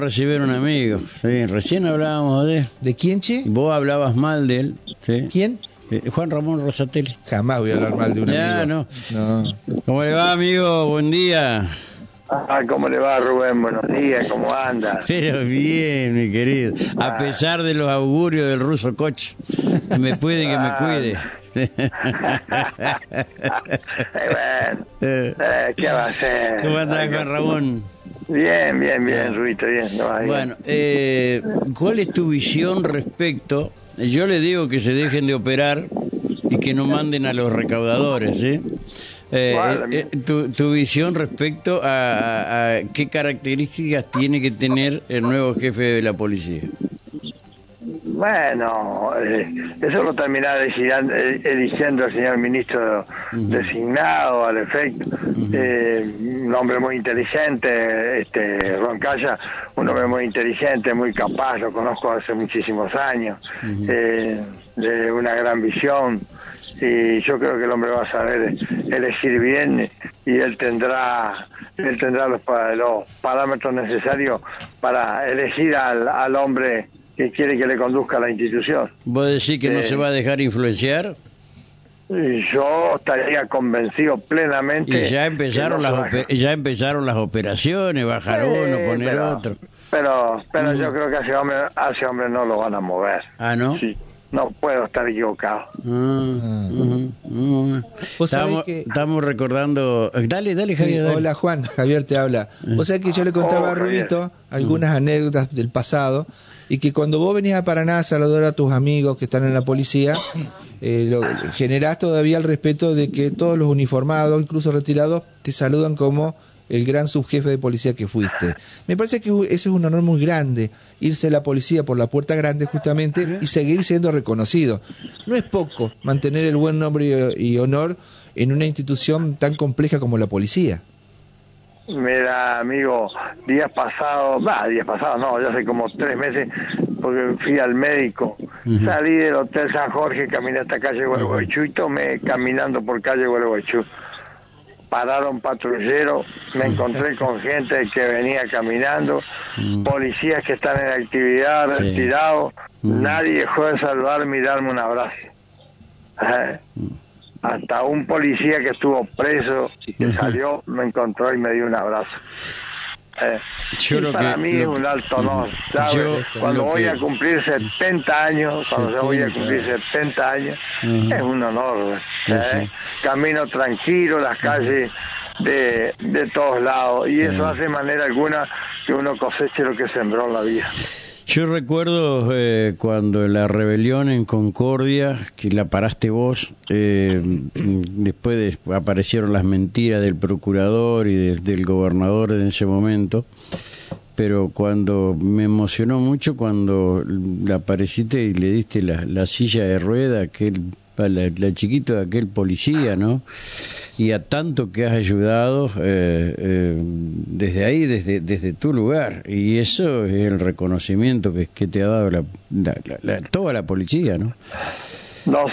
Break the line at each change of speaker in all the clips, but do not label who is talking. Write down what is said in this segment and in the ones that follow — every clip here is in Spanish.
recibir un amigo. Sí, recién hablábamos de él.
¿De quién, che?
Vos hablabas mal de él. ¿sí?
¿Quién?
Eh, Juan Ramón Rosatelli.
Jamás voy a hablar mal de un
Ya,
amigo.
no.
No.
¿Cómo le va, amigo? Buen día.
Ah, ¿cómo le va, Rubén? Buenos días, ¿cómo anda?
Pero bien, mi querido. A pesar de los augurios del ruso. Que me puede, que me cuide.
Eh, bueno, eh, ¿qué va a hacer?
¿Cómo
que-
Juan Ramón?
Bien, bien, bien, Ruito, bien. no.
Bueno, eh, ¿cuál es tu visión respecto? Yo le digo que se dejen de operar y que no manden a los recaudadores. Eh,
¿Cuál?
eh, tu, tu visión respecto a, a- a qué características tiene que tener el nuevo jefe de la policía.
Bueno, eh, eso lo terminará eh, eligiendo el señor ministro designado al efecto. Eh, un hombre muy inteligente, este Roncalla, un hombre muy inteligente, muy capaz, lo conozco hace muchísimos años, eh, de una gran visión. Y yo creo que el hombre va a saber elegir bien y él tendrá él tendrá los, los parámetros necesarios para elegir al, al hombre que quiere que le conduzca a la institución.
¿Vos decís que no
Eh,
se va a dejar influenciar?
Yo estaría convencido plenamente.
Y ya empezaron,
no
las ya empezaron las operaciones, bajar uno, poner
pero-
otro.
Pero, pero yo creo que a ese, hombre, a ese hombre no lo van a mover.
Ah, ¿no?
Sí, no puedo estar equivocado.
Ah,
sabés
Estamos,
que-
estamos recordando. Dale, dale,
Sí,
Javier. dale.
hola Juan, Javier te habla. Vos sabés que yo le contaba
Oh,
a
Javier.
Rubito algunas anécdotas del pasado y que cuando vos venís a Paraná a saludar a tus amigos que están en la policía, eh, lo, generás todavía el respeto de que todos los uniformados, incluso retirados, te saludan como el gran subjefe de policía que fuiste. Me parece que ese es un honor muy grande, irse a la policía por la puerta grande justamente y seguir siendo reconocido. No es poco mantener el buen nombre y honor en una institución tan compleja como la policía.
Mira, amigo, días pasados, va, días pasados, no, ya hace como tres meses, porque fui al médico. Salí del Hotel San Jorge, caminé hasta calle Gualeguaychú y tomé caminando por calle Gualeguaychú. Pararon patrulleros, me encontré con gente que venía caminando, policías que están en actividad,
Sí.
retirados. Nadie dejó de saludarme y darme un abrazo. Eh, Hasta un policía que estuvo preso y que salió me encontró y me dio un abrazo. Eh,
Yo
para
que-
mí es un alto honor. cuando voy
que-
a cumplir 70 años, cuando yo voy a
70.
cumplir 70 años, es un honor. ¿eh?
sí.
Camino tranquilo las calles de, de todos lados y eso hace manera alguna que uno coseche lo que sembró en la vida.
Yo recuerdo eh, cuando la rebelión en Concordia, que la paraste vos, eh, mm, después de- aparecieron las mentiras del procurador y de- del gobernador en ese momento, pero cuando me emocionó mucho cuando la apareciste y le diste la, la silla de rueda aquel la, la chiquito de aquel policía, ¿no? Y a tanto que has ayudado eh, eh, desde ahí, desde, desde tu lugar. Y eso es el reconocimiento que, que te ha dado la, la- toda la policía, ¿no?
No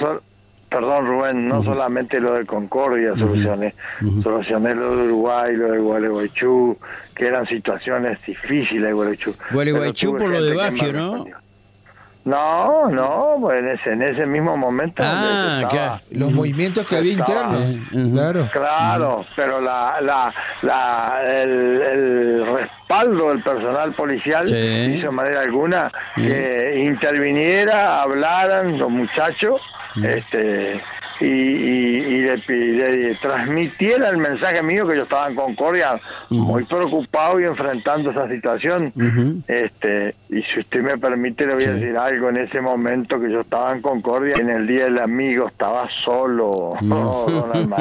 perdón Rubén, no solamente lo de Concordia solucioné, solucioné lo de Uruguay, lo de Gualeguaychú, que eran situaciones difíciles de Gualeguaychú.
Gualeguaychú por lo de Baggio, ¿no?
respondió. No, no, pues en ese, en ese mismo momento.
Ah,
estaba-
claro.
Los movimientos que había
Estaba-
internos. Claro.
Claro, pero la, la, la, el, el respaldo del personal policial
Sí.
hizo de manera alguna que interviniera, hablaran los muchachos, este y, y, y le, y le transmitiera el mensaje mío que yo estaba en Concordia muy preocupado y enfrentando esa situación. Este y si usted me permite le voy a decir algo. En ese momento que yo estaba en Concordia en el día del amigo estaba solo. Oh, don.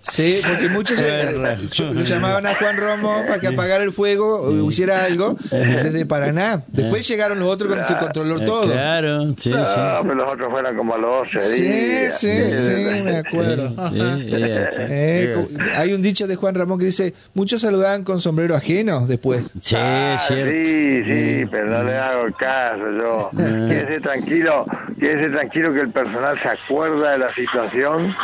Sí, porque muchos eh, lo llamaban a Juan Romo para que apagara el fuego o hiciera algo desde Paraná. Después llegaron los otros cuando se controló
Eh,
todo.
Claro, sí,
No,
sí.
pero los otros fueron como los 12
Sí,
días.
sí, sí, me acuerdo. Eh, co- hay un dicho de Juan Ramón que dice, muchos saludaban con sombrero ajeno después.
Sí,
Ah,
cierto.
sí, sí, pero no le hago caso yo. Quédese tranquilo, quédese tranquilo que el personal se acuerda de la situación,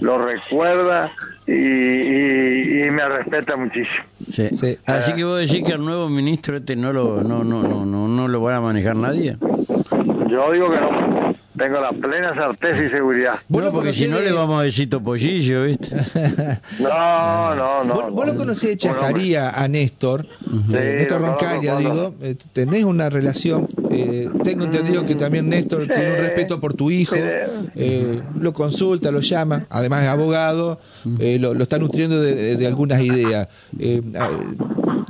lo recuerda y, y- y me respeta muchísimo.
Sí.
Sí.
Así que vos decís que al nuevo ministro este no lo, no, no, no, no, no lo va a manejar nadie.
Yo digo que no. Tengo la plena certeza y seguridad.
¿Vos
no,
lo
porque si no
de-
le vamos a decir topollillo, ¿viste?
No, no, no.
¿Vos, vos
no.
lo conocés de Chajaría a Néstor, eh, Néstor Roncaglia, digo, eh, tenés una relación, eh, tengo entendido que también Néstor tiene un respeto por tu hijo, eh, lo consulta, lo llama, además es abogado, eh, lo, lo está nutriendo de, de- de algunas ideas.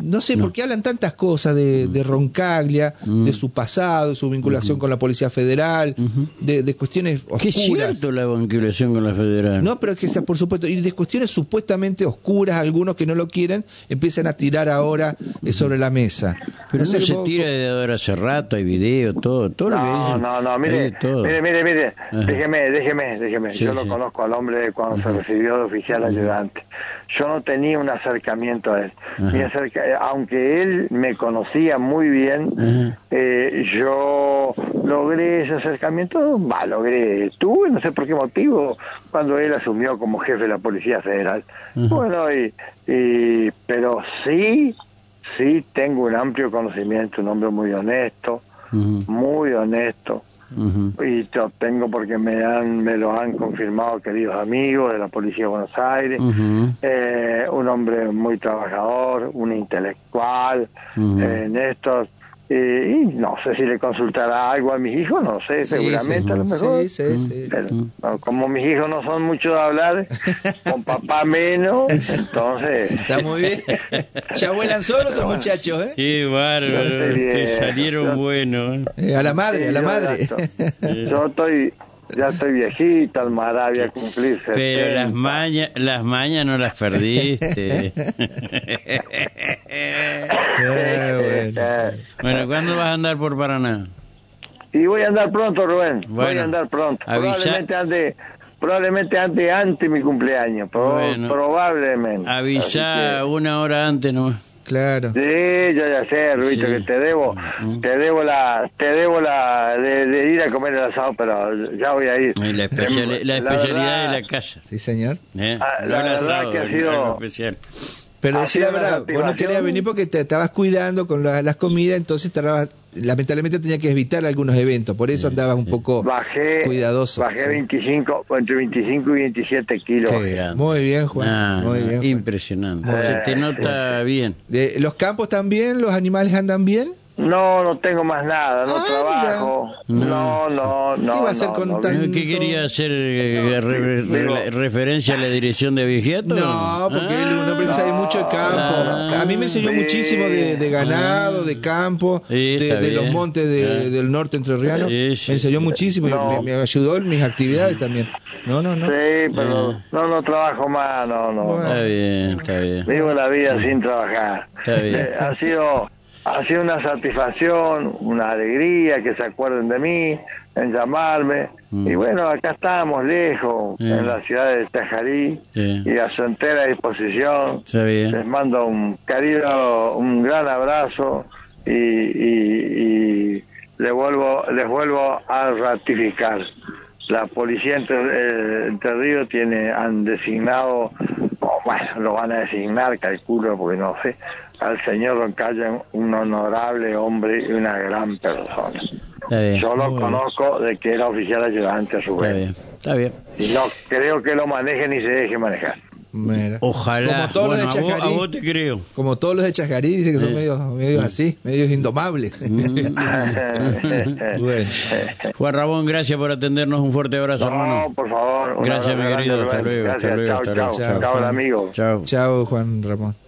No sé por qué hablan tantas cosas de, de Roncaglia, de su pasado, de su vinculación con la Policía Federal, de, de cuestiones
Que es
oscuras.
cierto la vinculación con la federal.
No, pero es que está, por supuesto, y de cuestiones supuestamente oscuras, algunos que no lo quieren, empiezan a tirar ahora eh, sobre la mesa.
Pero no se
vos-
tira de ahora hace rato, hay video, todo, todo lo que
No,
dicen.
no, no, mire,
todo.
mire, mire, mire,
Ajá.
déjeme, déjeme, déjeme.
Sí,
Yo
sí.
lo conozco al hombre cuando se recibió de oficial ayudante. Yo no tenía un acercamiento a él.
Ajá.
Mi acerca- eh, aunque él me conocía muy bien, eh, yo logré ese acercamiento, va, logré, tuve, no sé por qué motivo, cuando él asumió como jefe de la Policía Federal. Bueno, y, y, pero sí, sí tengo un amplio conocimiento, un hombre muy honesto, muy honesto y lo tengo porque me han me lo han confirmado queridos amigos de la policía de Buenos Aires. Eh, un hombre muy trabajador un intelectual
Ujú.
eh, Néstor eh, y no sé si le consultará algo a mis hijos no sé
Sí,
seguramente
sí,
a lo mejor
Sí, sí, sí.
pero no, como mis hijos no son mucho de hablar con papá menos entonces
Está muy bien. ¿Ya vuelan solos los muchachos, eh?
Qué bárbaro, te salieron buenos. ¿eh?
A la madre,
Sí,
a la madre.
Yo estoy, ya estoy viejito, Almará voy a cumplir
Pero
70.
las mañas, las mañas no las perdiste.
Eh, bueno.
Bueno, ¿cuándo vas a andar por Paraná?
y voy a andar pronto, Rubén. voy a andar pronto.
avisa-
Probablemente antes, probablemente antes, antes de mi cumpleaños. Pro-
Bueno.
probablemente.
Avisa una hora antes nomás.
Claro.
Sí, yo ya sé, Rubito,
Sí.
que te debo,
Mm.
te debo la, te debo la de, de ir a comer el asado, pero ya voy a ir.
Y La, especiali- la
La
especialidad
verdad-
de la casa.
Sí, señor.
¿eh?
Ah, la
el
verdad
asado,
que ha sido-
especial.
Pero decir la verdad, vos no querías venir porque te estabas cuidando con la- las comidas, entonces estabas- lamentablemente tenía que evitar algunos eventos, por eso andabas un poco
Bajé,
cuidadoso.
bajé
sí.
25, entre 25 y 27 kilos.
Muy bien, Juan.
Ah,
muy bien. Juan.
impresionante.
Muy
Se
bien.
te nota bien.
Eh, ¿Los campos también? ¿Los animales andan bien?
No, no tengo más nada, no
Ah,
trabajo. No, no, no.
¿Qué va a hacer
no,
con
no,
tan-
¿Qué quería hacer eh, re- re-
Digo-
referencia a la dirección de Vigiato?
No, porque él un hombre que sabe mucho de campo.
Ah.
a mí me enseñó
Sí.
muchísimo de, de ganado, de campo,
Sí,
de, de los montes de-
Ah.
del norte entrerriano.
Sí, sí.
me enseñó muchísimo y
No.
me, me ayudó en mis actividades también. No, no, no.
Sí, pero
Ah.
no, no trabajo más, no, no.
Bueno.
Está bien, está bien.
Vivo la vida sin trabajar.
Está bien.
Eh, ha sido ha sido una satisfacción, una alegría que se acuerden de mí, en llamarme.
Mm.
Y bueno, acá estamos lejos, en la ciudad de Tajarí, y a su entera disposición. Les mando un querido, un gran abrazo y, y, y les vuelvo, les vuelvo a ratificar. La policía Entre, eh, Entre Ríos tiene, han designado, bueno, lo van a designar, calculo, porque no sé, al señor Roncalla un honorable hombre y una gran persona.
Está bien.
Yo lo
bien.
conozco de que era oficial ayudante a su
Está
vez.
bien. Está bien.
Y no creo que lo maneje ni se deje manejar.
Mira.
Ojalá.
Como todos
Bueno,
los de
a, vos, a
Chacarí.
vos te creo.
Como todos los de Chascarí, dice que son medios, medios así, medios indomables.
Mm.
bueno,
Juan Ramón, gracias por atendernos. Un fuerte abrazo,
No,
hermano.
por favor. un
Gracias, mi querido. Hasta luego, hasta luego,
Chao,
hasta luego.
chao.
Chao.
Chao, amigo.
Chao.
chao Juan Ramón.